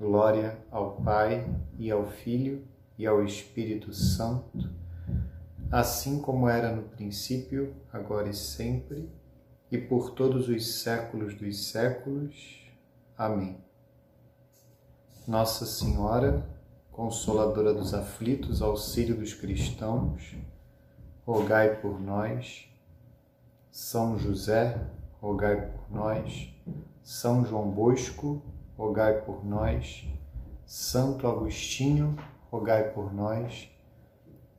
Glória ao Pai e ao Filho e ao Espírito Santo, assim como era no princípio, agora e sempre, e por todos os séculos dos séculos. Amém. Nossa Senhora, Consoladora dos aflitos, auxílio dos cristãos, rogai por nós. São José, rogai por nós. São João Bosco, rogai por nós. Santo Agostinho, rogai por nós.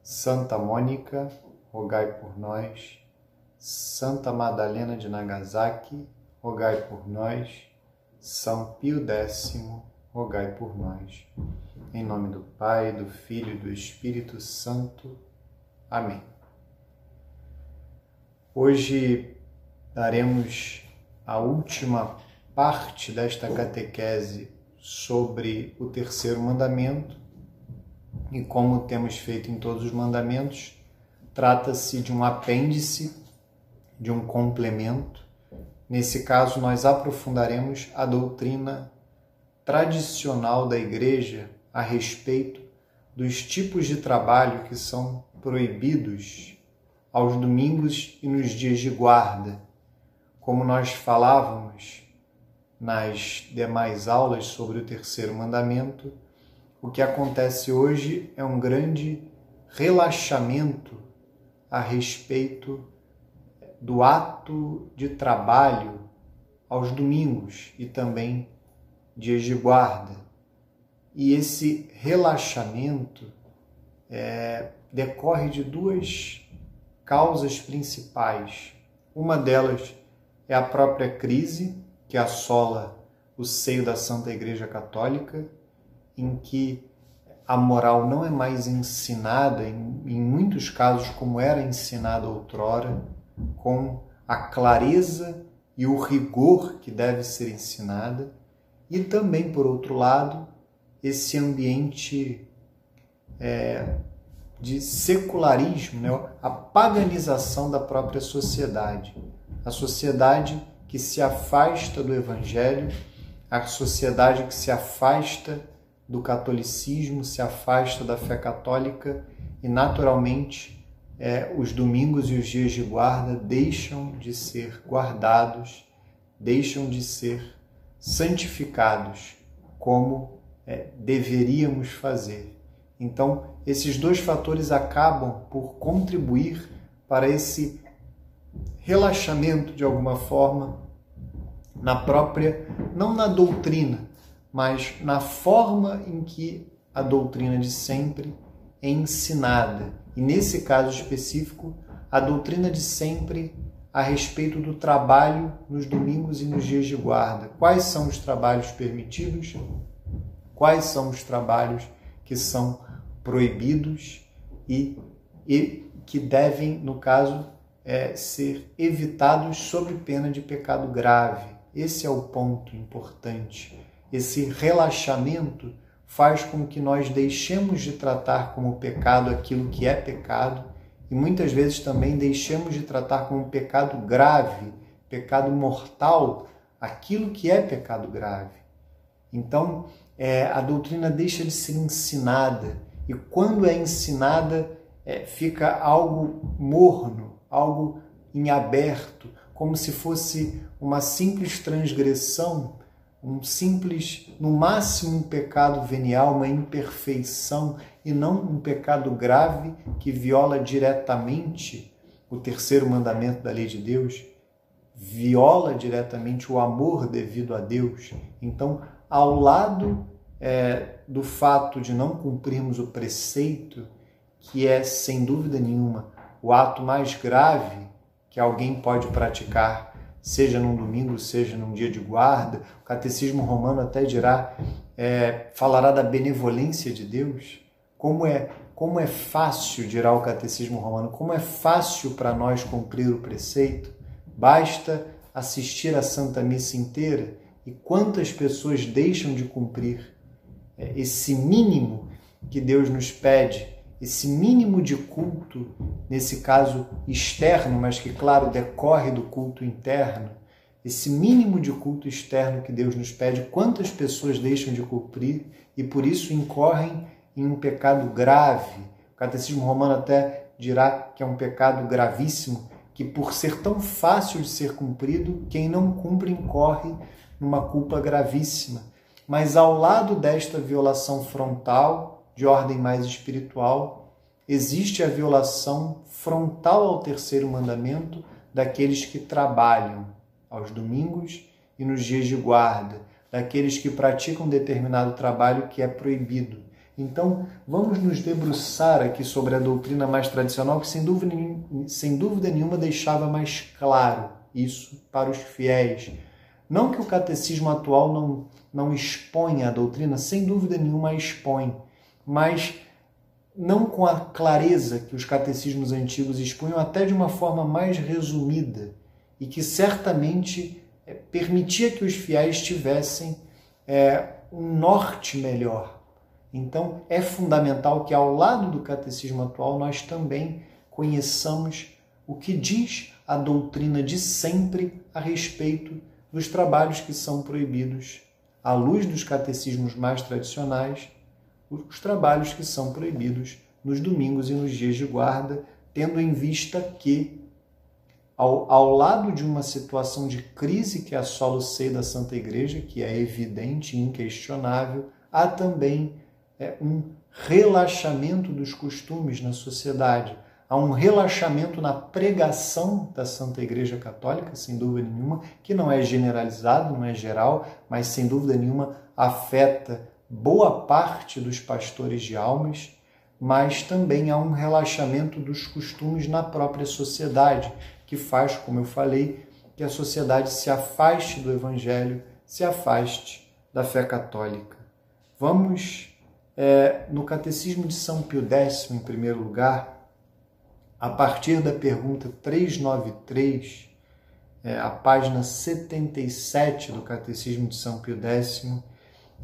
Santa Mônica, rogai por nós. Santa Madalena de Nagasaki, rogai por nós. São Pio X, rogai por nós. Em nome do Pai, do Filho e do Espírito Santo. Amém. Hoje daremos a última parte desta catequese sobre o terceiro mandamento e como temos feito em todos os mandamentos, trata-se de um apêndice, de um complemento. Nesse caso, nós aprofundaremos a doutrina tradicional da Igreja a respeito dos tipos de trabalho que são proibidos aos domingos e nos dias de guarda. Como nós falávamos nas demais aulas sobre o terceiro mandamento, o que acontece hoje é um grande relaxamento a respeito do ato de trabalho aos domingos e também dias de guarda. E esse relaxamento é, decorre de duas causas principais. Uma delas é a própria crise que assola o seio da Santa Igreja Católica, em que a moral não é mais ensinada, em, em muitos casos, como era ensinada outrora, com a clareza e o rigor que deve ser ensinada, e também, por outro lado, esse ambiente é, de secularismo, né? a paganização da própria sociedade. A sociedade que se afasta do Evangelho, a sociedade que se afasta do catolicismo, se afasta da fé católica e, naturalmente, é, os domingos e os dias de guarda deixam de ser guardados, deixam de ser santificados como é, deveríamos fazer. Então, esses dois fatores acabam por contribuir para esse relaxamento de alguma forma na própria, não na doutrina, mas na forma em que a doutrina de sempre é ensinada. E nesse caso específico, a doutrina de sempre a respeito do trabalho nos domingos e nos dias de guarda. Quais são os trabalhos permitidos? Quais são os trabalhos que são proibidos e, e que devem, no caso, é, ser evitados sob pena de pecado grave. Esse é o ponto importante. Esse relaxamento faz com que nós deixemos de tratar como pecado aquilo que é pecado e muitas vezes também deixemos de tratar como pecado grave, pecado mortal, aquilo que é pecado grave. Então, é, a doutrina deixa de ser ensinada e quando é ensinada, é, fica algo morno, algo em aberto, como se fosse uma simples transgressão, um simples, no máximo um pecado venial, uma imperfeição e não um pecado grave que viola diretamente o terceiro mandamento da lei de Deus, viola diretamente o amor devido a Deus. Então, ao lado é, do fato de não cumprirmos o preceito, que é sem dúvida nenhuma o ato mais grave que alguém pode praticar, seja num domingo, seja num dia de guarda. O catecismo romano até dirá é, falará da benevolência de Deus. Como é, como é fácil, dirá o Catecismo Romano, como é fácil para nós cumprir o preceito. Basta assistir à Santa Missa inteira e quantas pessoas deixam de cumprir é, esse mínimo que Deus nos pede, esse mínimo de culto, nesse caso externo, mas que, claro, decorre do culto interno, esse mínimo de culto externo que Deus nos pede, quantas pessoas deixam de cumprir e por isso incorrem em um pecado grave. O Catecismo Romano até dirá que é um pecado gravíssimo, que por ser tão fácil de ser cumprido, quem não cumpre incorre numa culpa gravíssima. Mas ao lado desta violação frontal, de ordem mais espiritual, existe a violação frontal ao terceiro mandamento daqueles que trabalham aos domingos e nos dias de guarda, daqueles que praticam determinado trabalho que é proibido. Então, vamos nos debruçar aqui sobre a doutrina mais tradicional, que sem dúvida, sem dúvida nenhuma deixava mais claro isso para os fiéis. Não que o catecismo atual não, não exponha a doutrina, sem dúvida nenhuma a expõe, mas não com a clareza que os catecismos antigos expunham, até de uma forma mais resumida e que certamente é, permitia que os fiéis tivessem é, um norte melhor. Então, é fundamental que, ao lado do catecismo atual, nós também conheçamos o que diz a doutrina de sempre a respeito dos trabalhos que são proibidos, à luz dos catecismos mais tradicionais, os trabalhos que são proibidos nos domingos e nos dias de guarda, tendo em vista que ao, ao lado de uma situação de crise que assola o seio da Santa Igreja, que é evidente e inquestionável, há também é, um relaxamento dos costumes na sociedade. Há um relaxamento na pregação da Santa Igreja Católica, sem dúvida nenhuma, que não é generalizado, não é geral, mas sem dúvida nenhuma afeta boa parte dos pastores de almas, mas também há um relaxamento dos costumes na própria sociedade, que faz, como eu falei, que a sociedade se afaste do Evangelho, se afaste da fé católica. Vamos é, no Catecismo de São Pio X, em primeiro lugar, a partir da pergunta 393, é, a página 77 do Catecismo de São Pio X,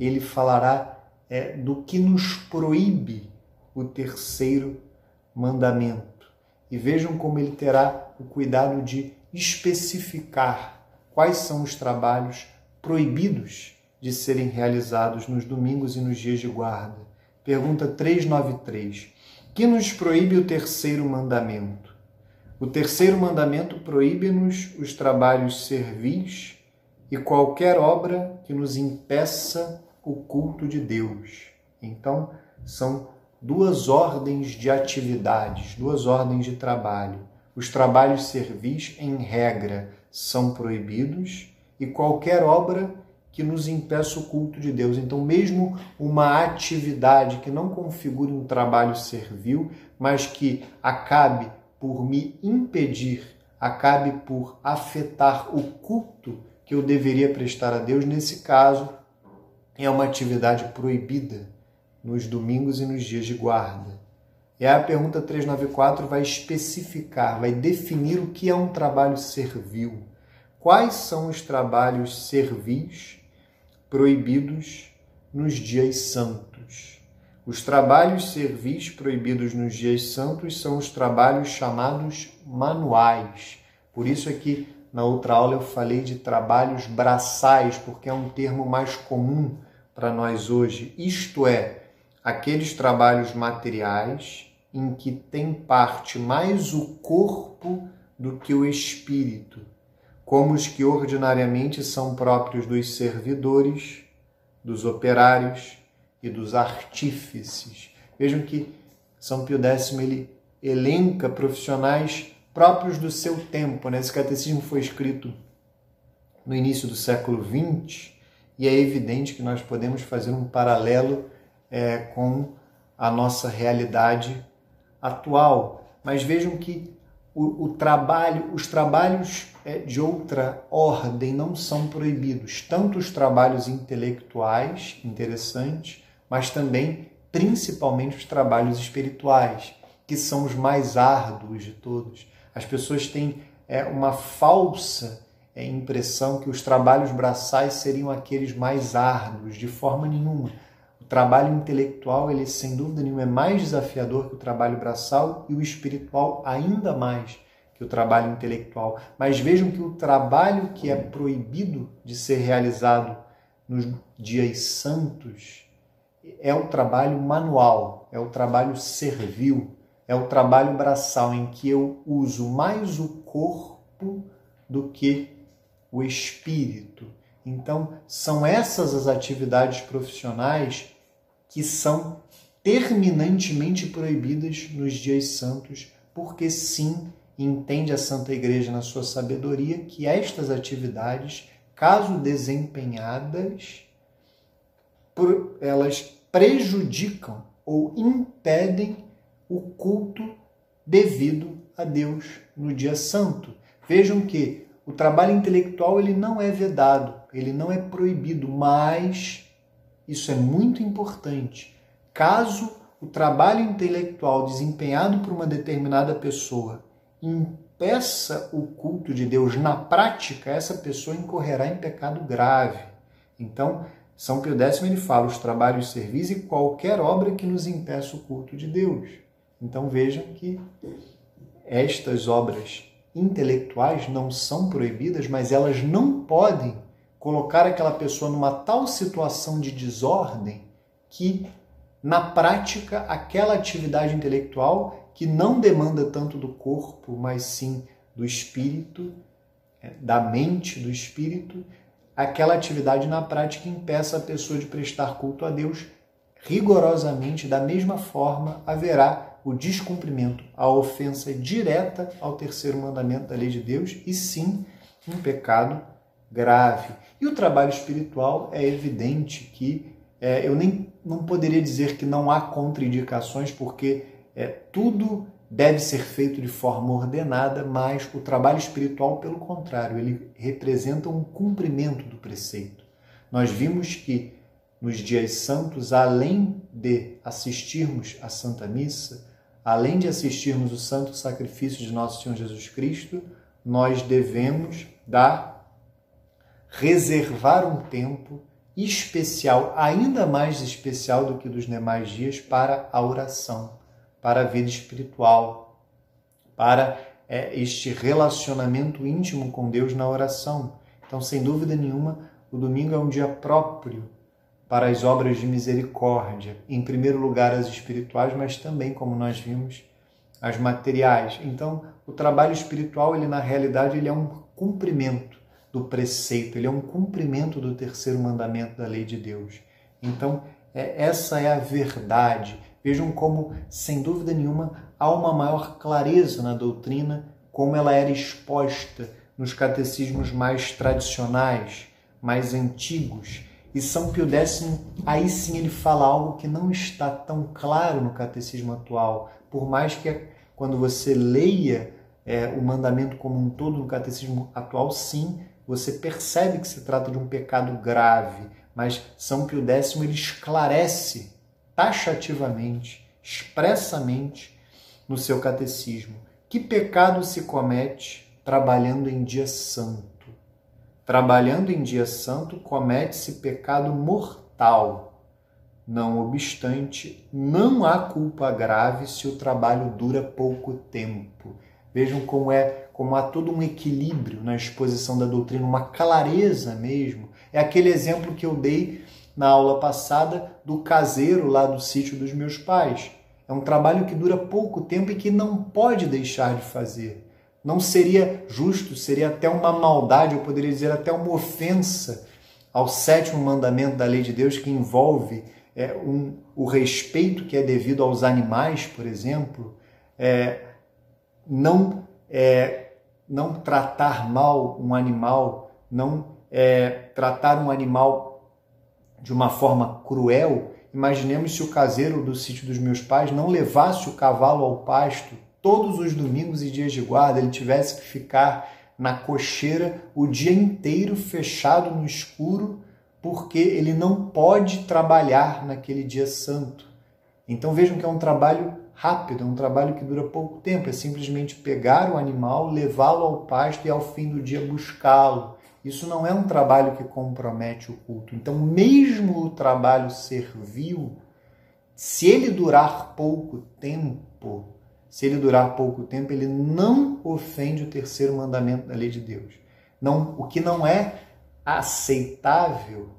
ele falará é, do que nos proíbe o terceiro mandamento e vejam como ele terá o cuidado de especificar quais são os trabalhos proibidos de serem realizados nos domingos e nos dias de guarda. Pergunta 393. Que nos proíbe o terceiro mandamento? O terceiro mandamento proíbe-nos os trabalhos servis e qualquer obra que nos impeça o culto de Deus. Então, são duas ordens de atividades, duas ordens de trabalho. Os trabalhos servis, em regra, são proibidos e qualquer obra que nos impeça o culto de Deus. Então, mesmo uma atividade que não configure um trabalho servil, mas que acabe por me impedir, acabe por afetar o culto que eu deveria prestar a Deus, nesse caso, é uma atividade proibida nos domingos e nos dias de guarda. E aí a pergunta 394 vai especificar, vai definir o que é um trabalho servil. Quais são os trabalhos servis proibidos nos dias santos? Os trabalhos servis proibidos nos dias santos são os trabalhos chamados manuais. Por isso aqui na outra aula eu falei de trabalhos braçais, porque é um termo mais comum para nós hoje. Isto é, aqueles trabalhos materiais em que tem parte mais o corpo do que o espírito, como os que ordinariamente são próprios dos servidores, dos operários e dos artífices. Vejam que São Pio X ele elenca profissionais próprios do seu tempo. Né? Esse catecismo foi escrito no início do século XX e é evidente que nós podemos fazer um paralelo é, com a nossa realidade atual. Mas vejam que o, o trabalho, os trabalhos é, de outra ordem não são proibidos, tanto os trabalhos intelectuais interessantes, mas também principalmente os trabalhos espirituais, que são os mais árduos de todos. As pessoas têm é, uma falsa é, impressão que os trabalhos braçais seriam aqueles mais árduos, de forma nenhuma. O trabalho intelectual, ele sem dúvida nenhuma é mais desafiador que o trabalho braçal e o espiritual ainda mais que o trabalho intelectual. Mas vejam que o trabalho que é proibido de ser realizado nos dias santos é o trabalho manual, é o trabalho servil, é o trabalho braçal em que eu uso mais o corpo do que o espírito. Então, são essas as atividades profissionais que são terminantemente proibidas nos dias santos, porque sim, entende a Santa Igreja na sua sabedoria que estas atividades, caso desempenhadas, elas prejudicam ou impedem o culto devido a Deus no dia santo. Vejam que o trabalho intelectual ele não é vedado, ele não é proibido, mas isso é muito importante. Caso o trabalho intelectual desempenhado por uma determinada pessoa impeça o culto de Deus na prática, essa pessoa incorrerá em pecado grave. Então, São Pio X ele fala os trabalhos, servis e qualquer obra que nos impeça o culto de Deus. Então vejam que estas obras intelectuais não são proibidas, mas elas não podem colocar aquela pessoa numa tal situação de desordem que, na prática, aquela atividade intelectual que não demanda tanto do corpo, mas sim do espírito, é, da mente, do espírito, aquela atividade na prática impeça a pessoa de prestar culto a Deus rigorosamente, da mesma forma haverá o descumprimento, a ofensa direta ao terceiro mandamento da lei de Deus e sim um pecado grave. E o trabalho espiritual é evidente que é, eu nem não poderia dizer que não há contraindicações, porque é, tudo deve ser feito de forma ordenada, mas o trabalho espiritual, pelo contrário, ele representa um cumprimento do preceito. Nós vimos que nos dias santos, além de assistirmos à Santa Missa, além de assistirmos o santo sacrifício de nosso Senhor Jesus Cristo, nós devemos dar, reservar um tempo especial, ainda mais especial do que dos demais dias, para a oração, para a vida espiritual, para é, este relacionamento íntimo com Deus na oração. Então, sem dúvida nenhuma, o domingo é um dia próprio para as obras de misericórdia, em primeiro lugar as espirituais, mas também, como nós vimos, as materiais. Então, o trabalho espiritual, ele na realidade, ele é um cumprimento do preceito, ele é um cumprimento do terceiro mandamento da lei de Deus. Então, é, essa é a verdade. Vejam como, sem dúvida nenhuma, há uma maior clareza na doutrina, como ela era exposta nos catecismos mais tradicionais, mais antigos, e São Pio X, aí sim ele fala algo que não está tão claro no catecismo atual. Por mais que quando você leia é, o mandamento como um todo no catecismo atual, sim, você percebe que se trata de um pecado grave. Mas São Pio X ele esclarece taxativamente, expressamente no seu catecismo que pecado se comete trabalhando em dia santo trabalhando em dia santo, comete-se pecado mortal. Não obstante, não há culpa grave se o trabalho dura pouco tempo. Vejam como é, como há todo um equilíbrio na exposição da doutrina, uma clareza mesmo. É aquele exemplo que eu dei na aula passada do caseiro lá do sítio dos meus pais. É um trabalho que dura pouco tempo e que não pode deixar de fazer. Não seria justo, seria até uma maldade, eu poderia dizer até uma ofensa ao sétimo mandamento da lei de Deus que envolve é, um, o respeito que é devido aos animais, por exemplo, é, não, é, não tratar mal um animal, não é, tratar um animal de uma forma cruel. Imaginemos se o caseiro do sítio dos meus pais não levasse o cavalo ao pasto todos os domingos e dias de guarda ele tivesse que ficar na cocheira o dia inteiro fechado no escuro, porque ele não pode trabalhar naquele dia santo. Então vejam que é um trabalho rápido, é um trabalho que dura pouco tempo, é simplesmente pegar o animal, levá-lo ao pasto e ao fim do dia buscá-lo. Isso não é um trabalho que compromete o culto. Então, mesmo o trabalho servil, se ele durar pouco tempo, se ele durar pouco tempo, ele não ofende o terceiro mandamento da lei de Deus. Não, o que não é aceitável,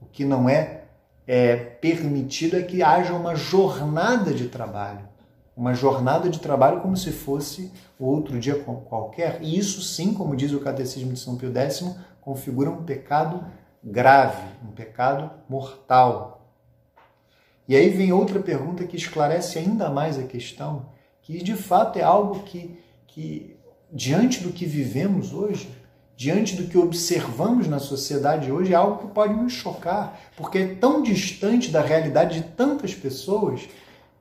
o que não é, é permitido é que haja uma jornada de trabalho. Uma jornada de trabalho como se fosse outro dia qualquer. E isso sim, como diz o Catecismo de São Pio X, configura um pecado grave, um pecado mortal. E aí vem outra pergunta que esclarece ainda mais a questão, que de fato é algo que, que diante do que vivemos hoje, diante do que observamos na sociedade hoje, é algo que pode nos chocar, porque é tão distante da realidade de tantas pessoas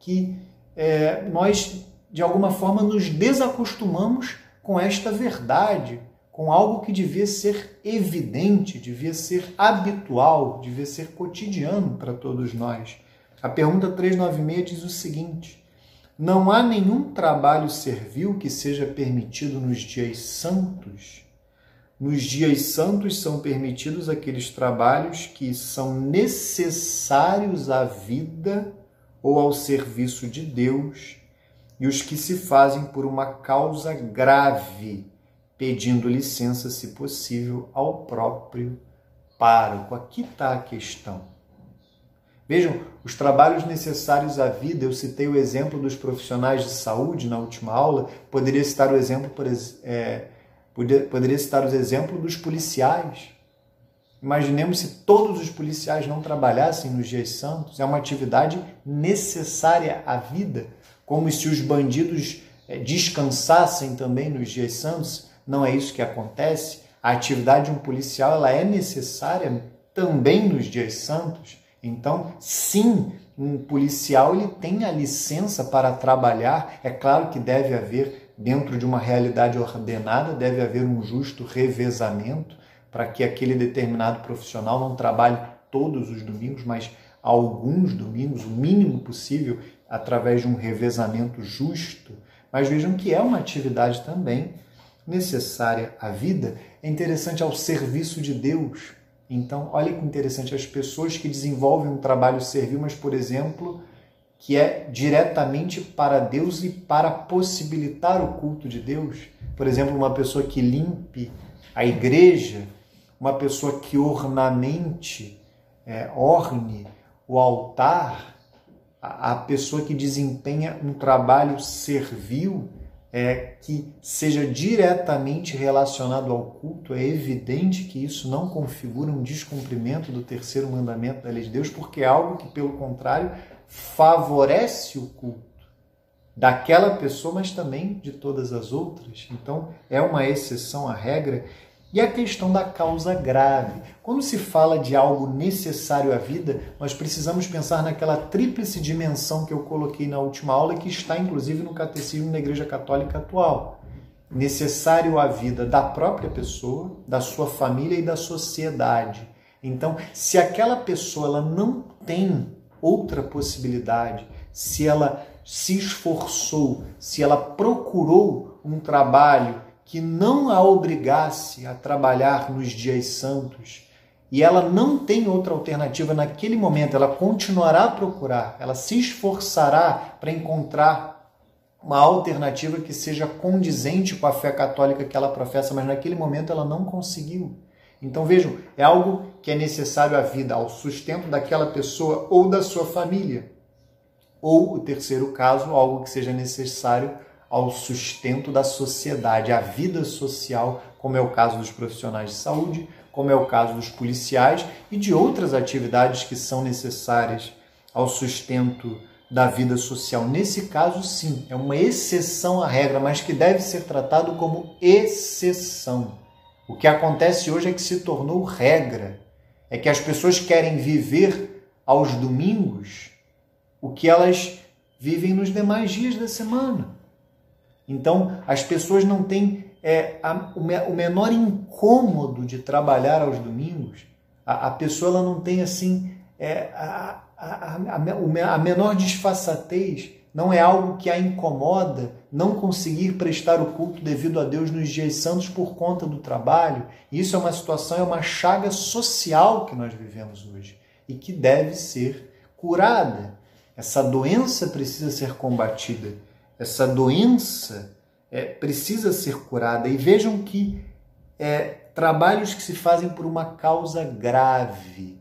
que é, nós, de alguma forma, nos desacostumamos com esta verdade, com algo que devia ser evidente, devia ser habitual, devia ser cotidiano para todos nós. A pergunta 396 diz o seguinte: Não há nenhum trabalho servil que seja permitido nos dias santos? Nos dias santos são permitidos aqueles trabalhos que são necessários à vida ou ao serviço de Deus e os que se fazem por uma causa grave pedindo licença, se possível, ao próprio pároco. Aqui está a questão. Vejam, os trabalhos necessários à vida, eu citei o exemplo dos profissionais de saúde na última aula, poderia citar o exemplo, por, é, poderia citar os exemplos dos policiais. Imaginemos se todos os policiais não trabalhassem nos dias santos, é uma atividade necessária à vida, como se os bandidos é, descansassem também nos dias santos, não é isso que acontece. A atividade de um policial ela é necessária também nos dias santos. Então, sim, um policial ele tem a licença para trabalhar. É claro que deve haver, dentro de uma realidade ordenada, deve haver um justo revezamento para que aquele determinado profissional não trabalhe todos os domingos, mas alguns domingos, o mínimo possível, através de um revezamento justo. Mas vejam que é uma atividade também necessária à vida, é interessante ao serviço de Deus. Então, olha que interessante, as pessoas que desenvolvem um trabalho servil, mas, por exemplo, que é diretamente para Deus e para possibilitar o culto de Deus. Por exemplo, uma pessoa que limpe a igreja, uma pessoa que ornamente, é, orne o altar, a, a pessoa que desempenha um trabalho servil é, que seja diretamente relacionado ao culto, é evidente que isso não configura um descumprimento do terceiro mandamento da lei de Deus, porque é algo que, pelo contrário, favorece o culto daquela pessoa, mas também de todas as outras. Então, é uma exceção à regra e a questão da causa grave. Quando se fala de algo necessário à vida, nós precisamos pensar naquela tríplice dimensão que eu coloquei na última aula e que está inclusive no catecismo da Igreja Católica atual. Necessário à vida da própria pessoa, da sua família e da sociedade. Então, se aquela pessoa ela não tem outra possibilidade, se ela se esforçou, se ela procurou um trabalho que não a obrigasse a trabalhar nos dias santos e ela não tem outra alternativa naquele momento, ela continuará a procurar, ela se esforçará para encontrar uma alternativa que seja condizente com a fé católica que ela professa, mas naquele momento ela não conseguiu. Então vejam, é algo que é necessário à vida, ao sustento daquela pessoa ou da sua família. Ou, o terceiro caso, algo que seja necessário ao sustento da sociedade, à vida social, como é o caso dos profissionais de saúde, como é o caso dos policiais e de outras atividades que são necessárias ao sustento da vida social. Nesse caso, sim, é uma exceção à regra, mas que deve ser tratado como exceção. O que acontece hoje é que se tornou regra. É que as pessoas querem viver aos domingos o que elas vivem nos demais dias da semana. Então, as pessoas não têm é, a, o, me, o, menor incômodo de trabalhar aos domingos. A, a pessoa ela não tem assim é, a, a, menor disfarçatez não é algo que a incomoda não conseguir prestar o culto devido a Deus nos dias santos por conta do trabalho. Isso é uma situação, é uma chaga social que nós vivemos hoje e que deve ser curada. Essa doença precisa ser combatida. Essa doença é, precisa ser curada. E vejam que é, trabalhos que se fazem por uma causa grave.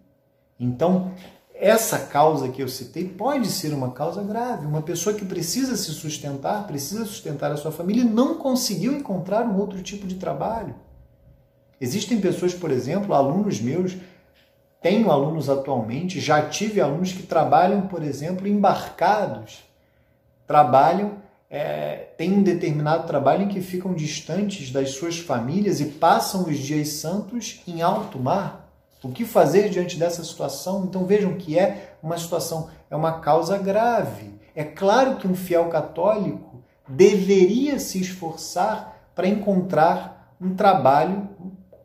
Então, essa causa que eu citei pode ser uma causa grave. Uma pessoa que precisa se sustentar, precisa sustentar a sua família e não conseguiu encontrar um outro tipo de trabalho. Existem pessoas, por exemplo, alunos meus, tenho alunos atualmente, já tive alunos que trabalham, por exemplo, embarcados, trabalham, é, têm um determinado trabalho em que ficam distantes das suas famílias e passam os dias santos em alto mar o que fazer diante dessa situação? Então vejam que é uma situação, é uma causa grave. É claro que um fiel católico deveria se esforçar para encontrar um trabalho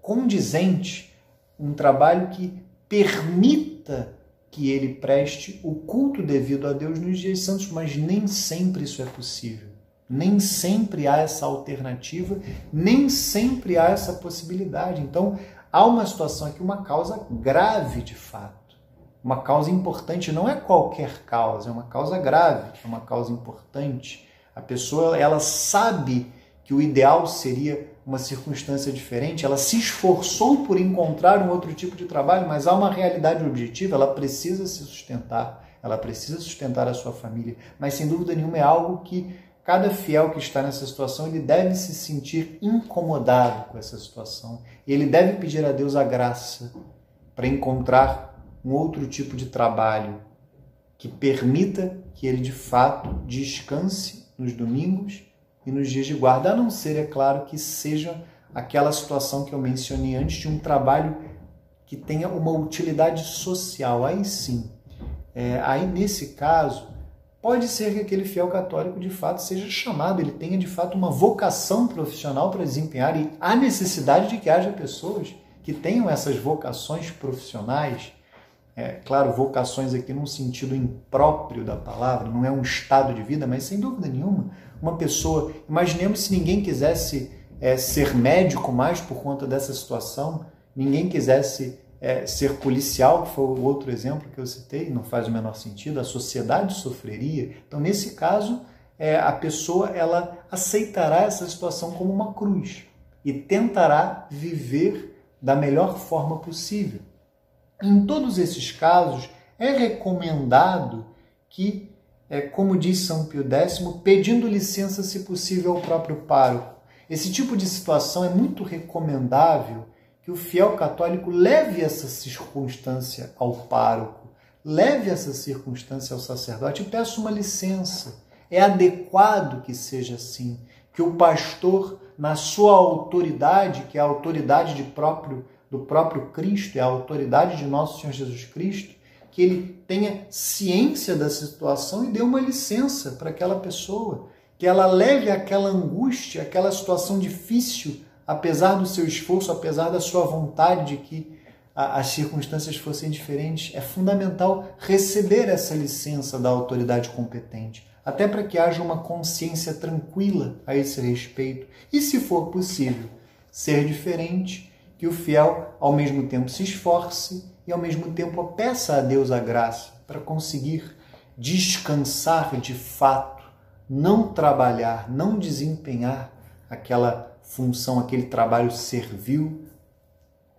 condizente, um trabalho que permita que ele preste o culto devido a Deus nos dias santos, mas nem sempre isso é possível. Nem sempre há essa alternativa, nem sempre há essa possibilidade. Então, há uma situação aqui, uma causa grave de fato. Uma causa importante não é qualquer causa, é uma causa grave, é uma causa importante. A pessoa, ela sabe que o ideal seria uma circunstância diferente, ela se esforçou por encontrar um outro tipo de trabalho, mas há uma realidade objetiva, ela precisa se sustentar, ela precisa sustentar a sua família, mas sem dúvida nenhuma é algo que Cada fiel que está nessa situação, ele deve se sentir incomodado com essa situação. Ele deve pedir a Deus a graça para encontrar um outro tipo de trabalho que permita que ele de fato descanse nos domingos e nos dias de guarda, a não ser, é claro, que seja aquela situação que eu mencionei antes de um trabalho que tenha uma utilidade social. Aí sim, é, aí nesse caso, Pode ser que aquele fiel católico de fato seja chamado, ele tenha de fato uma vocação profissional para desempenhar e há necessidade de que haja pessoas que tenham essas vocações profissionais. É, claro, vocações aqui num sentido impróprio da palavra, não é um estado de vida, mas sem dúvida nenhuma, uma pessoa. Imaginemos se ninguém quisesse é, ser médico mais por conta dessa situação, ninguém quisesse é, ser policial, que foi o outro exemplo que eu citei, não faz o menor sentido, a sociedade sofreria. Então, nesse caso, é, a pessoa ela aceitará essa situação como uma cruz e tentará viver da melhor forma possível. Em todos esses casos, é recomendado que, é, como diz São Pio X, pedindo licença, se possível, ao próprio pároco. Esse tipo de situação é muito recomendável que o fiel católico leve essa circunstância ao pároco, leve essa circunstância ao sacerdote e peça uma licença. É adequado que seja assim, que o pastor, na sua autoridade, que é a autoridade de próprio, do próprio Cristo, é a autoridade de nosso Senhor Jesus Cristo, que ele tenha ciência da situação e dê uma licença para aquela pessoa, que ela leve aquela angústia, aquela situação difícil apesar do seu esforço, apesar da sua vontade de que as circunstâncias fossem diferentes, é fundamental receber essa licença da autoridade competente, até para que haja uma consciência tranquila a esse respeito. E, se for possível, ser diferente, que o fiel ao mesmo tempo se esforce e ao mesmo tempo peça a Deus a graça para conseguir descansar de fato, não trabalhar, não desempenhar aquela função, aquele trabalho servil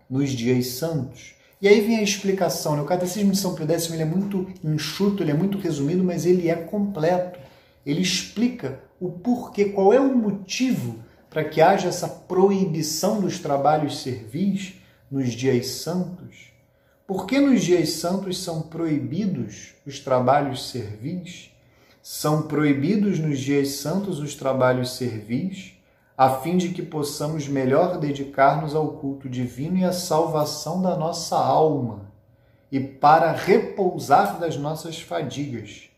nos dias santos. E aí vem a explicação. Né? O Catecismo de São Pio X ele é muito enxuto, ele é muito resumido, mas ele é completo. Ele explica o porquê, qual é o motivo para que haja essa proibição dos trabalhos servis nos dias santos. Por que nos dias santos são proibidos os trabalhos servis? São proibidos nos dias santos os trabalhos servis a fim de que possamos melhor dedicar-nos ao culto divino e à salvação da nossa alma, e para repousar das nossas fadigas.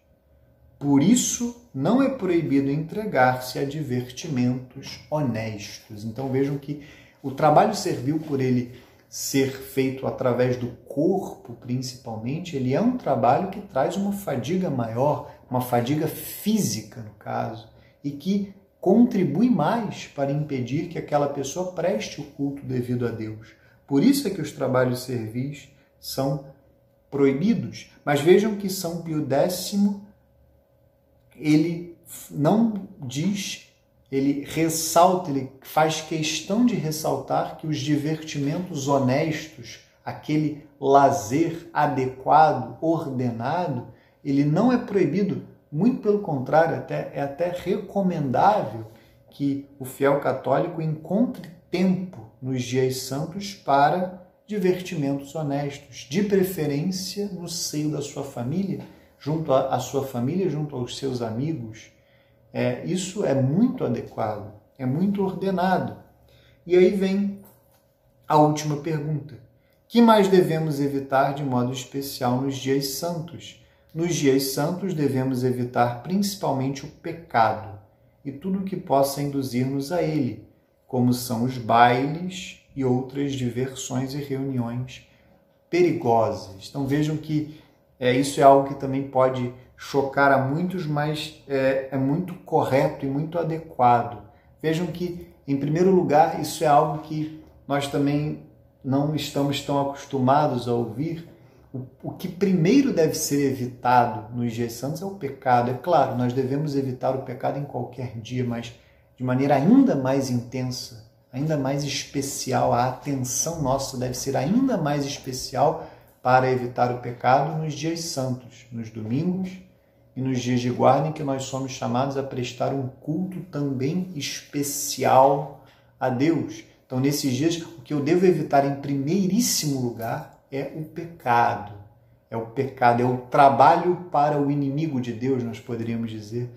Por isso, não é proibido entregar-se a divertimentos honestos. Então vejam que o trabalho servil por ele ser feito através do corpo, principalmente, ele é um trabalho que traz uma fadiga maior, uma fadiga física, no caso, e que contribui mais para impedir que aquela pessoa preste o culto devido a Deus. Por isso é que os trabalhos servis são proibidos. Mas vejam que São Pio X, ele não diz, ele ressalta, ele faz questão de ressaltar que os divertimentos honestos, aquele lazer adequado, ordenado, ele não é proibido, muito pelo contrário, até, é até recomendável que o fiel católico encontre tempo nos dias santos para divertimentos honestos, de preferência no seio da sua família, junto à sua família, junto aos seus amigos. É, isso é muito adequado, é muito ordenado. E aí vem a última pergunta: que mais devemos evitar de modo especial nos dias santos? Nos dias santos devemos evitar principalmente o pecado e tudo o que possa induzir-nos a ele, como são os bailes e outras diversões e reuniões perigosas. Então vejam que é, isso é algo que também pode chocar a muitos, mas é, é muito correto e muito adequado. Vejam que, em primeiro lugar, isso é algo que nós também não estamos tão acostumados a ouvir. O, o que primeiro deve ser evitado nos dias santos é o pecado. É claro, nós devemos evitar o pecado em qualquer dia, mas de maneira ainda mais intensa ainda mais especial, a atenção nossa deve ser ainda mais especial para evitar o pecado nos dias santos, nos domingos e nos dias de guarda em que nós somos chamados a prestar um culto também especial a Deus. Então, nesses dias, o que eu devo evitar em primeiríssimo lugar é o pecado. É o pecado, é o trabalho para o inimigo de Deus, nós poderíamos dizer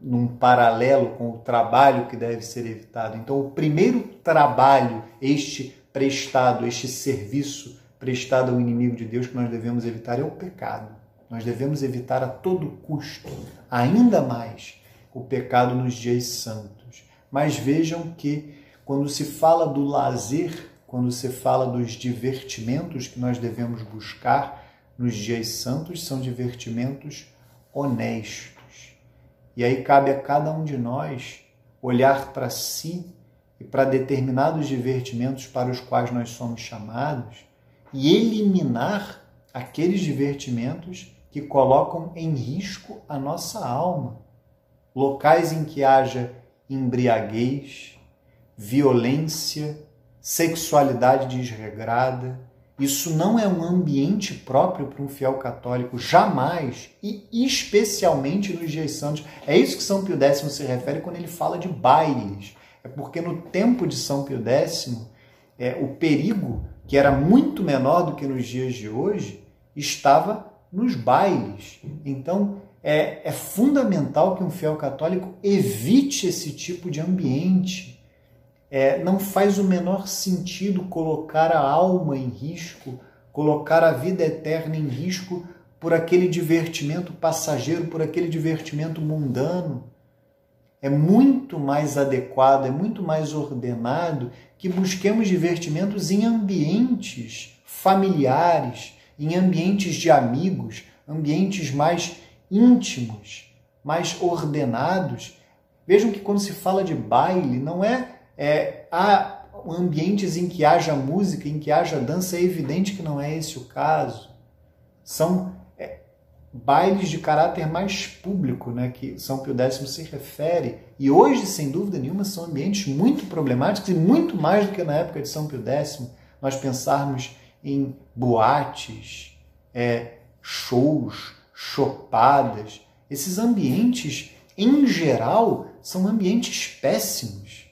num paralelo com o trabalho que deve ser evitado. Então, o primeiro trabalho, este prestado, este serviço prestado ao inimigo de Deus que nós devemos evitar é o pecado. Nós devemos evitar a todo custo, ainda mais, o pecado nos dias santos. Mas vejam que quando se fala do lazer, quando se fala dos divertimentos que nós devemos buscar nos dias santos, são divertimentos honestos e aí cabe a cada um de nós olhar para si e para determinados divertimentos para os quais nós somos chamados e eliminar aqueles divertimentos que colocam em risco a nossa alma. Locais em que haja embriaguez, violência, sexualidade desregrada, isso não é um ambiente próprio para um fiel católico, jamais, e especialmente nos dias santos. É isso que São Pio X se refere quando ele fala de bailes. É porque no tempo de São Pio X, é, o perigo, que era muito menor do que nos dias de hoje, estava nos bailes. Então, é, é fundamental que um fiel católico evite esse tipo de ambiente é, não faz o menor sentido colocar a alma em risco, colocar a vida eterna em risco por aquele divertimento passageiro, por aquele divertimento mundano. É muito mais adequado, é muito mais ordenado que busquemos divertimentos em ambientes familiares, em ambientes de amigos, ambientes mais íntimos, mais ordenados. Vejam que quando se fala de baile, não é é, há ambientes em que haja música, em que haja dança, é evidente que não é esse o caso. São é, bailes de caráter mais público, né, que São Pio X se refere. E hoje, sem dúvida nenhuma, são ambientes muito problemáticos e muito mais do que na época de São Pio X. Nós pensarmos em boates, é, shows, chopadas. Esses ambientes, em geral, são ambientes péssimos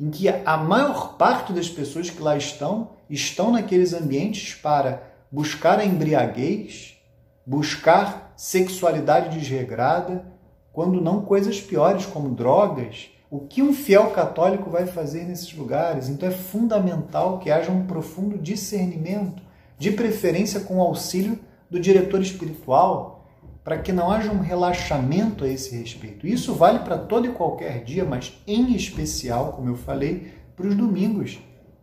em que a maior parte das pessoas que lá estão estão naqueles ambientes para buscar a embriaguez, buscar sexualidade desregrada, quando não coisas piores como drogas. O que um fiel católico vai fazer nesses lugares? Então é fundamental que haja um profundo discernimento, de preferência com o auxílio do diretor espiritual, para que não haja um relaxamento a esse respeito. Isso vale para todo e qualquer dia, mas em especial, como eu falei, para os domingos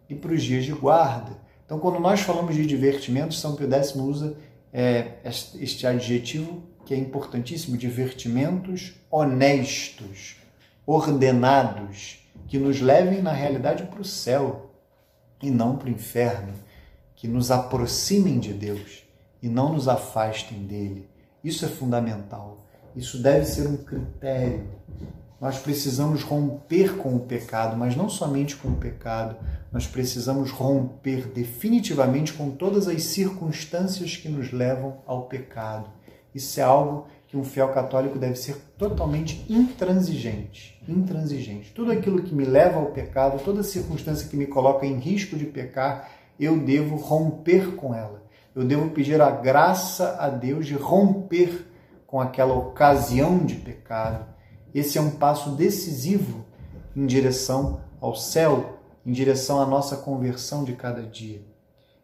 e para os dias de guarda. Então, quando nós falamos de divertimento, São Pio X usa é, este adjetivo que é importantíssimo: divertimentos honestos, ordenados, que nos levem, na realidade, para o céu e não para o inferno, que nos aproximem de Deus e não nos afastem dele. Isso é fundamental. Isso deve ser um critério. Nós precisamos romper com o pecado, mas não somente com o pecado, nós precisamos romper definitivamente com todas as circunstâncias que nos levam ao pecado. Isso é algo que um fiel católico deve ser totalmente intransigente. Intransigente. Tudo aquilo que me leva ao pecado, toda circunstância que me coloca em risco de pecar, eu devo romper com ela. Eu devo pedir a graça a Deus de romper com aquela ocasião de pecado. Esse é um passo decisivo em direção ao céu, em direção à nossa conversão de cada dia.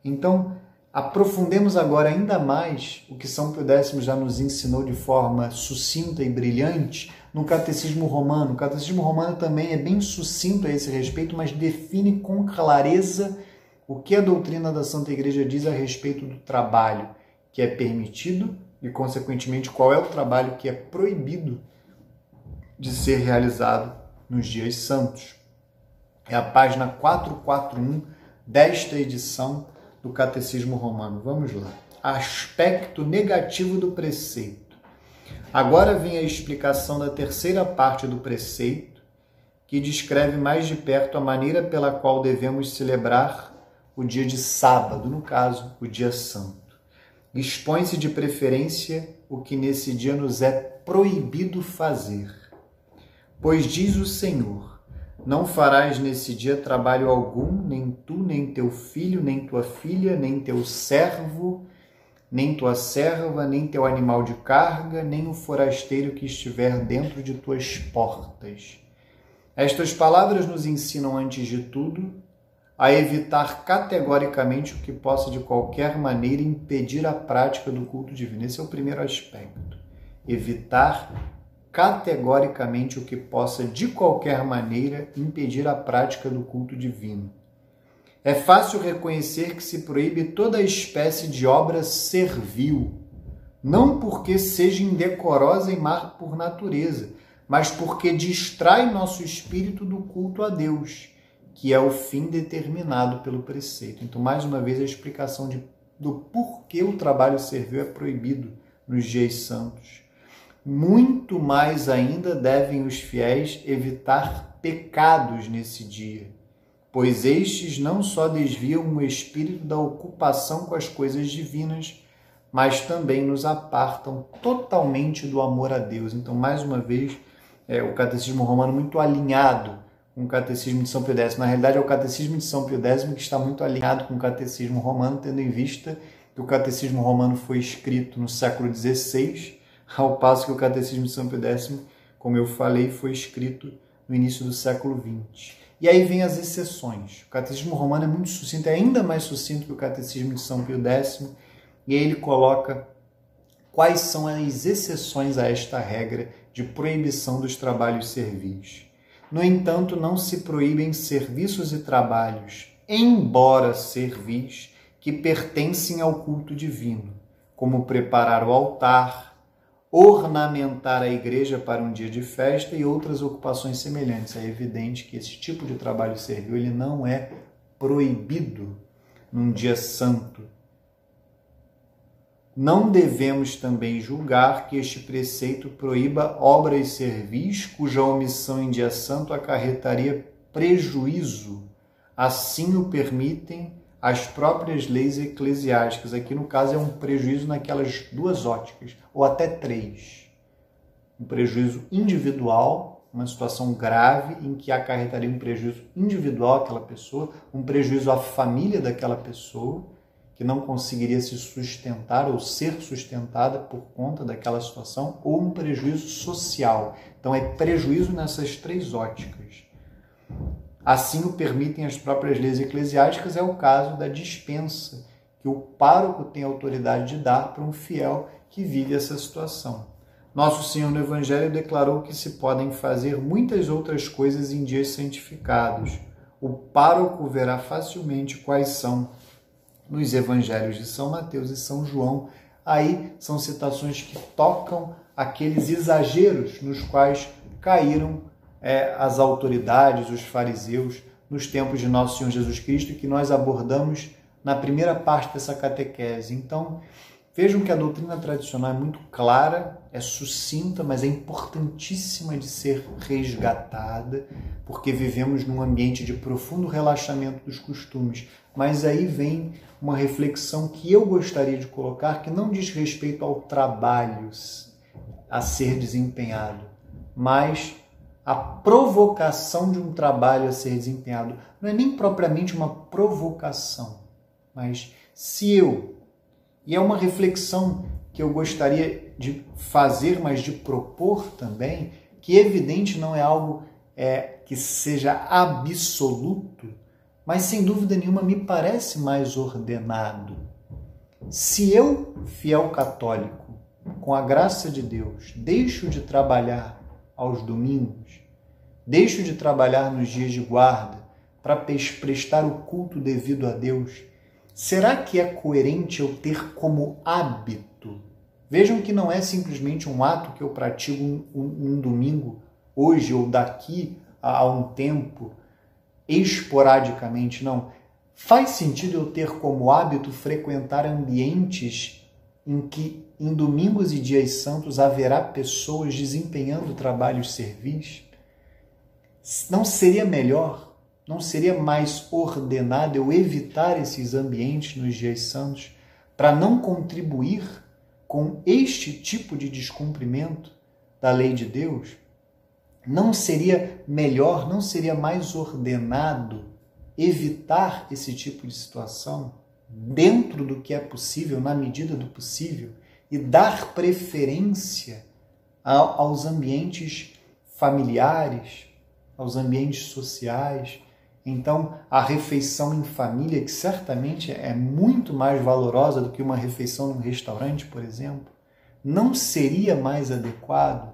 Então, aprofundemos agora ainda mais o que São Pio X já nos ensinou de forma sucinta e brilhante no Catecismo Romano. O Catecismo Romano também é bem sucinto a esse respeito, mas define com clareza o que a doutrina da Santa Igreja diz a respeito do trabalho que é permitido e, consequentemente, qual é o trabalho que é proibido de ser realizado nos dias santos. É a página 441 desta edição do Catecismo Romano. Vamos lá. Aspecto negativo do preceito. Agora vem a explicação da terceira parte do preceito, que descreve mais de perto a maneira pela qual devemos celebrar o dia de sábado, no caso, o dia santo. Expõe-se de preferência o que nesse dia nos é proibido fazer. Pois diz o Senhor: não farás nesse dia trabalho algum, nem tu, nem teu filho, nem tua filha, nem teu servo, nem tua serva, nem teu animal de carga, nem o forasteiro que estiver dentro de tuas portas. Estas palavras nos ensinam, antes de tudo, a evitar categoricamente o que possa de qualquer maneira impedir a prática do culto divino. Esse é o primeiro aspecto. Evitar categoricamente o que possa, de qualquer maneira, impedir a prática do culto divino. É fácil reconhecer que se proíbe toda espécie de obra servil, não porque seja indecorosa e má por natureza, mas porque distrai nosso espírito do culto a Deus, que é o fim determinado pelo preceito. Então, mais uma vez, a explicação de, do porquê o trabalho servil é proibido nos dias santos muito mais ainda devem os fiéis evitar pecados nesse dia, pois estes não só desviam o espírito da ocupação com as coisas divinas, mas também nos apartam totalmente do amor a Deus. Então, mais uma vez, é, o Catecismo Romano muito alinhado com o Catecismo de São Pio X. Na realidade, é o Catecismo de São Pio X que está muito alinhado com o Catecismo Romano, tendo em vista que o Catecismo Romano foi escrito no século XVI ao passo que o Catecismo de São Pio X, como eu falei, foi escrito no início do século XX. E aí vem as exceções. O Catecismo Romano é muito sucinto, é ainda mais sucinto que o Catecismo de São Pio X, e aí ele coloca quais são as exceções a esta regra de proibição dos trabalhos servis. No entanto, não se proíbem serviços e trabalhos, embora servis, que pertencem ao culto divino, como preparar o altar, ornamentar a igreja para um dia de festa e outras ocupações semelhantes. É evidente que esse tipo de trabalho servil ele não é proibido num dia santo. Não devemos também julgar que este preceito proíba obras servis cuja omissão em dia santo acarretaria prejuízo. Assim o permitem as próprias leis eclesiásticas. Aqui, no caso, é um prejuízo naquelas duas óticas, ou até três. Um prejuízo individual, uma situação grave em que acarretaria um prejuízo individual àquela pessoa, um prejuízo à família daquela pessoa, que não conseguiria se sustentar ou ser sustentada por conta daquela situação, ou um prejuízo social. Então, é prejuízo nessas três óticas. Assim o permitem as próprias leis eclesiásticas, é o caso da dispensa que o pároco tem autoridade de dar para um fiel que vive essa situação. Nosso Senhor no Evangelho declarou que se podem fazer muitas outras coisas em dias santificados. O pároco verá facilmente quais são nos Evangelhos de São Mateus e São João. Aí são citações que tocam aqueles exageros nos quais caíram é, as autoridades, os fariseus, nos tempos de Nosso Senhor Jesus Cristo, que nós abordamos na primeira parte dessa catequese. Então, vejam que a doutrina tradicional é muito clara, é sucinta, mas é importantíssima de ser resgatada, porque vivemos num ambiente de profundo relaxamento dos costumes. Mas aí vem uma reflexão que eu gostaria de colocar, que não diz respeito ao trabalho a ser desempenhado, mas a provocação de um trabalho a ser desempenhado. Não é nem propriamente uma provocação, mas se eu, e é uma reflexão que eu gostaria de fazer, mas de propor também, que evidente não é algo é, que seja absoluto, mas sem dúvida nenhuma me parece mais ordenado. Se eu, fiel católico, com a graça de Deus, deixo de trabalhar aos domingos, deixo de trabalhar nos dias de guarda para prestar o culto devido a Deus, será que é coerente eu ter como hábito? Vejam que não é simplesmente um ato que eu pratico um, um, um domingo, hoje ou daqui a, a um tempo, esporadicamente, não. Faz sentido eu ter como hábito frequentar ambientes em que em domingos e dias santos haverá pessoas desempenhando trabalhos servis? Não seria melhor, não seria mais ordenado eu evitar esses ambientes nos dias santos para não contribuir com este tipo de descumprimento da lei de Deus? Não seria melhor, não seria mais ordenado evitar esse tipo de situação dentro do que é possível, na medida do possível, e dar preferência aos ambientes familiares, aos ambientes sociais. Então, a refeição em família, que certamente é muito mais valorosa do que uma refeição num restaurante, por exemplo, não seria mais adequado,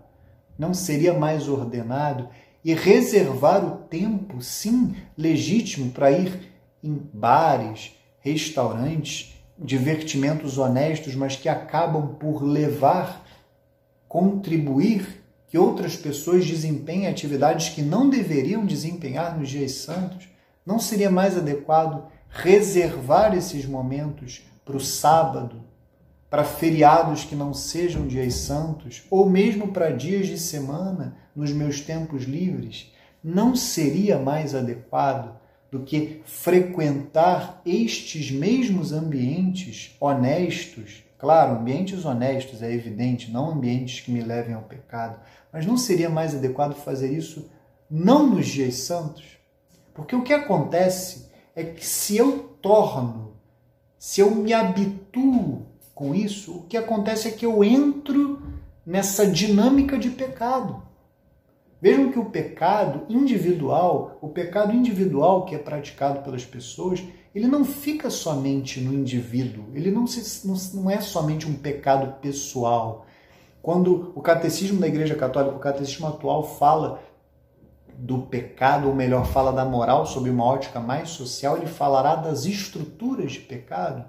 não seria mais ordenado e reservar o tempo, sim, legítimo para ir em bares, restaurantes, divertimentos honestos, mas que acabam por levar, contribuir que outras pessoas desempenhem atividades que não deveriam desempenhar nos dias santos? Não seria mais adequado reservar esses momentos para o sábado, para feriados que não sejam dias santos, ou mesmo para dias de semana nos meus tempos livres? Não seria mais adequado do que frequentar estes mesmos ambientes honestos. Claro, ambientes honestos é evidente, não ambientes que me levem ao pecado. Mas não seria mais adequado fazer isso não nos dias santos? Porque o que acontece é que se eu torno, se eu me habituo com isso, o que acontece é que eu entro nessa dinâmica de pecado. Vejam que o pecado individual, o pecado individual que é praticado pelas pessoas, ele não fica somente no indivíduo, ele não, se, não, não é somente um pecado pessoal. Quando o catecismo da Igreja Católica, o catecismo atual, fala do pecado, ou melhor, fala da moral sob uma ótica mais social, ele falará das estruturas de pecado.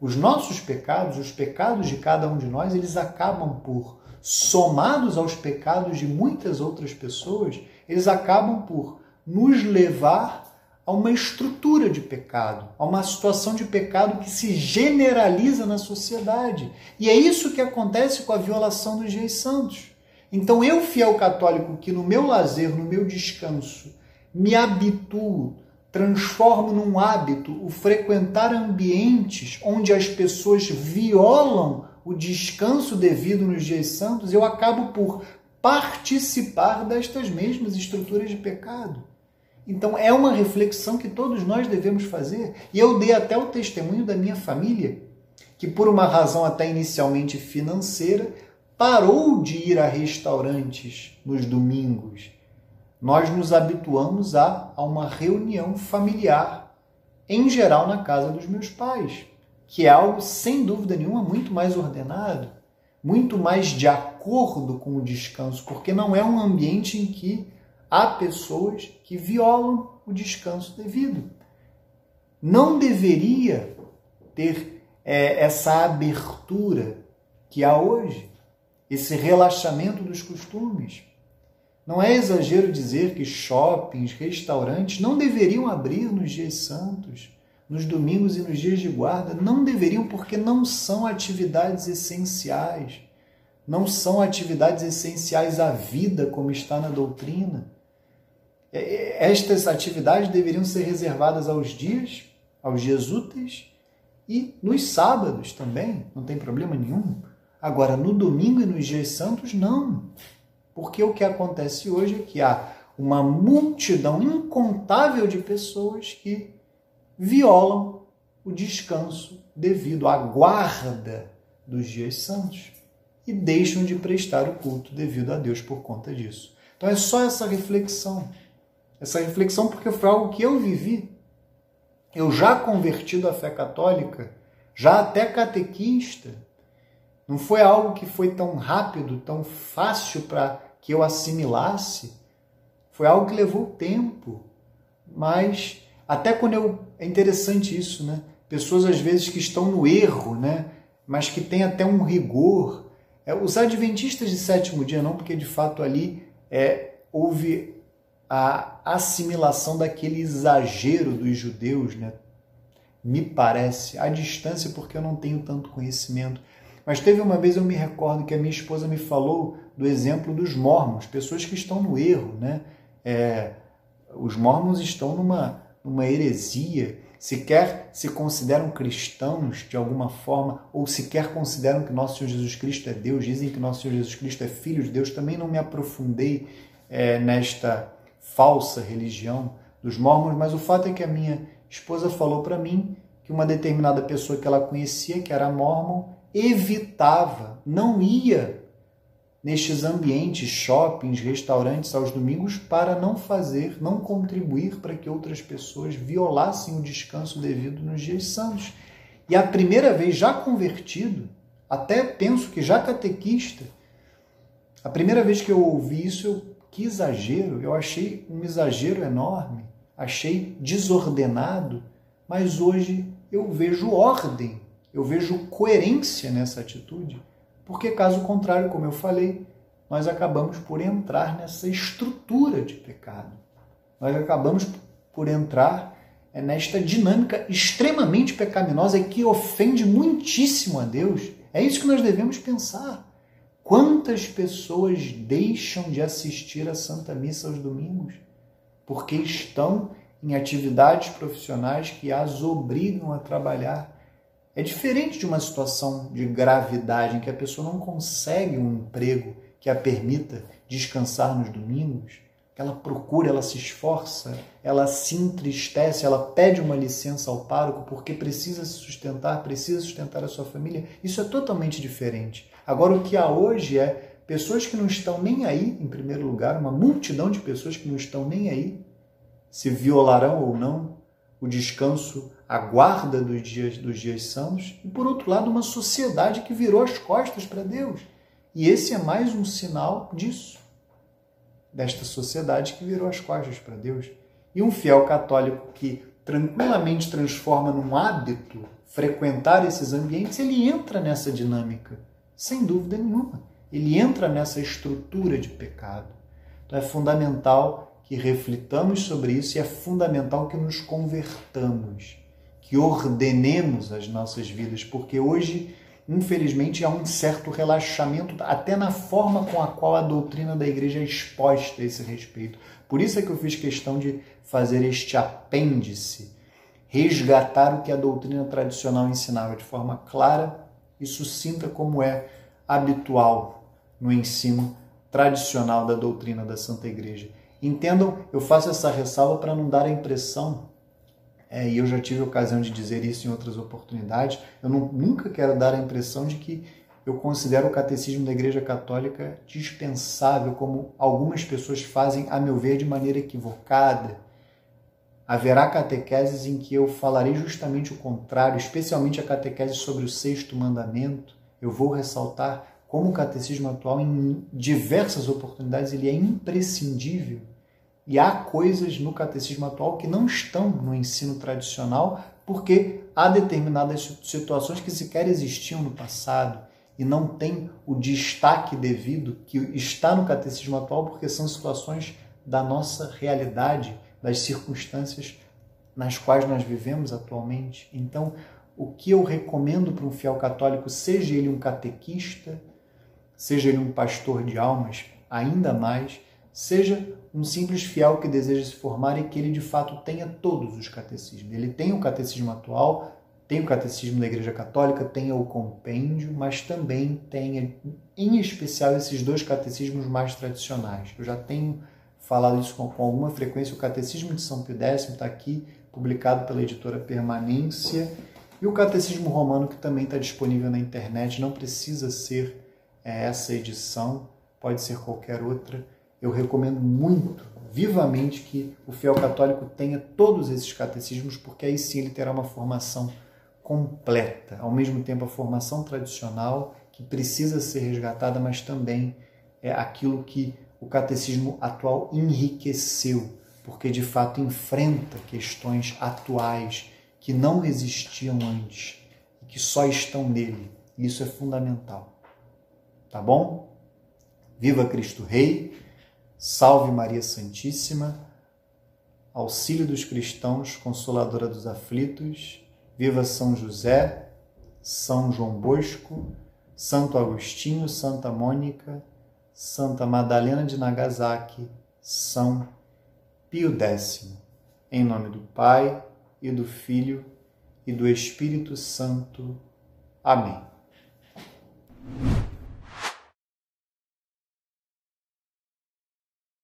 Os nossos pecados, os pecados de cada um de nós, eles acabam por somados aos pecados de muitas outras pessoas, eles acabam por nos levar a uma estrutura de pecado, a uma situação de pecado que se generaliza na sociedade. E é isso que acontece com a violação dos dias santos. Então, eu, fiel católico, que no meu lazer, no meu descanso, me habituo, transformo num hábito o frequentar ambientes onde as pessoas violam o descanso devido nos dias santos, eu acabo por participar destas mesmas estruturas de pecado. Então é uma reflexão que todos nós devemos fazer. E eu dei até o testemunho da minha família, que por uma razão até inicialmente financeira, parou de ir a restaurantes nos domingos. Nós nos habituamos a, a uma reunião familiar, em geral na casa dos meus pais que é algo sem dúvida nenhuma muito mais ordenado, muito mais de acordo com o descanso, porque não é um ambiente em que há pessoas que violam o descanso devido. Não deveria ter é, essa abertura que há hoje, esse relaxamento dos costumes. Não é exagero dizer que shoppings, restaurantes não deveriam abrir nos dias santos, nos domingos e nos dias de guarda. Não deveriam, porque não são atividades essenciais. Não são atividades essenciais à vida, como está na doutrina. É, é, estas atividades deveriam ser reservadas aos dias, aos dias úteis e nos sábados também, não tem problema nenhum. Agora, no domingo e nos dias santos, não. Porque o que acontece hoje é que há uma multidão incontável de pessoas que violam o descanso devido à guarda dos dias santos e deixam de prestar o culto devido a Deus por conta disso. Então é só essa reflexão. Essa reflexão porque foi algo que eu vivi. Eu já convertido à fé católica, já até catequista, não foi algo que foi tão rápido, tão fácil para que eu assimilasse. Foi algo que levou tempo. Mas até quando eu é interessante isso, né? Pessoas às vezes que estão no erro, né? Mas que têm até um rigor. É, os adventistas de sétimo dia não, porque de fato ali é, houve a assimilação daquele exagero dos judeus, né? Me parece, à distância, porque eu não tenho tanto conhecimento. Mas teve uma vez, eu me recordo que a minha esposa me falou do exemplo dos mormons, pessoas que estão no erro, né? É, os mormons estão numa, numa heresia, sequer se consideram cristãos de alguma forma, ou sequer consideram que nosso Senhor Jesus Cristo é Deus, dizem que nosso Senhor Jesus Cristo é Filho de Deus. Também não me aprofundei é, nesta falsa religião dos mormons, mas o fato é que a minha esposa falou para mim que uma determinada pessoa que ela conhecia, que era mormon, evitava, não ia nestes ambientes, shoppings, restaurantes aos domingos para não fazer, não contribuir para que outras pessoas violassem o descanso devido nos dias santos. E a primeira vez já convertido, até penso que já catequista, a primeira vez que eu ouvi isso, eu, que exagero, eu achei um exagero enorme, achei desordenado, mas hoje eu vejo ordem eu vejo coerência nessa atitude, porque caso contrário, como eu falei, nós acabamos por entrar nessa estrutura de pecado. Nós acabamos por entrar nesta dinâmica extremamente pecaminosa que ofende muitíssimo a Deus. É isso que nós devemos pensar. Quantas pessoas deixam de assistir à Santa Missa aos domingos porque estão em atividades profissionais que as obrigam a trabalhar é diferente de uma situação de gravidade em que a pessoa não consegue um emprego que a permita descansar nos domingos, ela procura, ela se esforça, ela se entristece, ela pede uma licença ao pároco porque precisa se sustentar, precisa sustentar a sua família. Isso é totalmente diferente. Agora, o que há hoje é pessoas que não estão nem aí, em primeiro lugar, uma multidão de pessoas que não estão nem aí se violarão ou não o descanso a guarda dos dias, dos dias santos, e por outro lado, uma sociedade que virou as costas para Deus. E esse é mais um sinal disso, desta sociedade que virou as costas para Deus. E um fiel católico que tranquilamente transforma num hábito frequentar esses ambientes, ele entra nessa dinâmica, sem dúvida nenhuma. Ele entra nessa estrutura de pecado. Então é fundamental que reflitamos sobre isso e é fundamental que nos convertamos que ordenemos as nossas vidas, porque hoje, infelizmente, há um certo relaxamento até na forma com a qual a doutrina da igreja é exposta a esse respeito. Por isso é que eu fiz questão de fazer este apêndice, resgatar o que a doutrina tradicional ensinava de forma clara e sucinta, como é habitual no ensino tradicional da doutrina da Santa Igreja. Entendam, eu faço essa ressalva para não dar a impressão é, e eu já tive ocasião de dizer isso em outras oportunidades, eu não, nunca quero dar a impressão de que eu considero o catecismo da Igreja Católica dispensável, como algumas pessoas fazem, a meu ver, de maneira equivocada. Haverá catequeses em que eu falarei justamente o contrário, especialmente a catequese sobre o sexto mandamento. Eu vou ressaltar como o catecismo atual, em diversas oportunidades, ele é imprescindível. E há coisas no catecismo atual que não estão no ensino tradicional, porque há determinadas situações que sequer existiam no passado e não tem o destaque devido que está no catecismo atual, porque são situações da nossa realidade, das circunstâncias nas quais nós vivemos atualmente. Então, o que eu recomendo para um fiel católico, seja ele um catequista, seja ele um pastor de almas, ainda mais, seja um simples fiel que deseja se formar e que ele de fato tenha todos os catecismos. Ele tem o catecismo atual, tem o catecismo da Igreja Católica, tem o compêndio, mas também tem, em especial, esses dois catecismos mais tradicionais. Eu já tenho falado isso com, com alguma frequência. O Catecismo de São Pio X está aqui, publicado pela editora Permanência, e o Catecismo Romano, que também está disponível na internet, não precisa ser é essa edição, pode ser qualquer outra. Eu recomendo muito, vivamente, que o fiel católico tenha todos esses catecismos, porque aí sim ele terá uma formação completa. Ao mesmo tempo, a formação tradicional, que precisa ser resgatada, mas também é aquilo que o catecismo atual enriqueceu, porque de fato enfrenta questões atuais que não existiam antes e que só estão nele. Isso é fundamental. Tá bom? Viva Cristo Rei, salve Maria Santíssima, auxílio dos cristãos, consoladora dos aflitos, viva São José, São João Bosco, Santo Agostinho, Santa Mônica, Santa Madalena de Nagasaki, São Pio X. Em nome do Pai e do Filho e do Espírito Santo. Amém.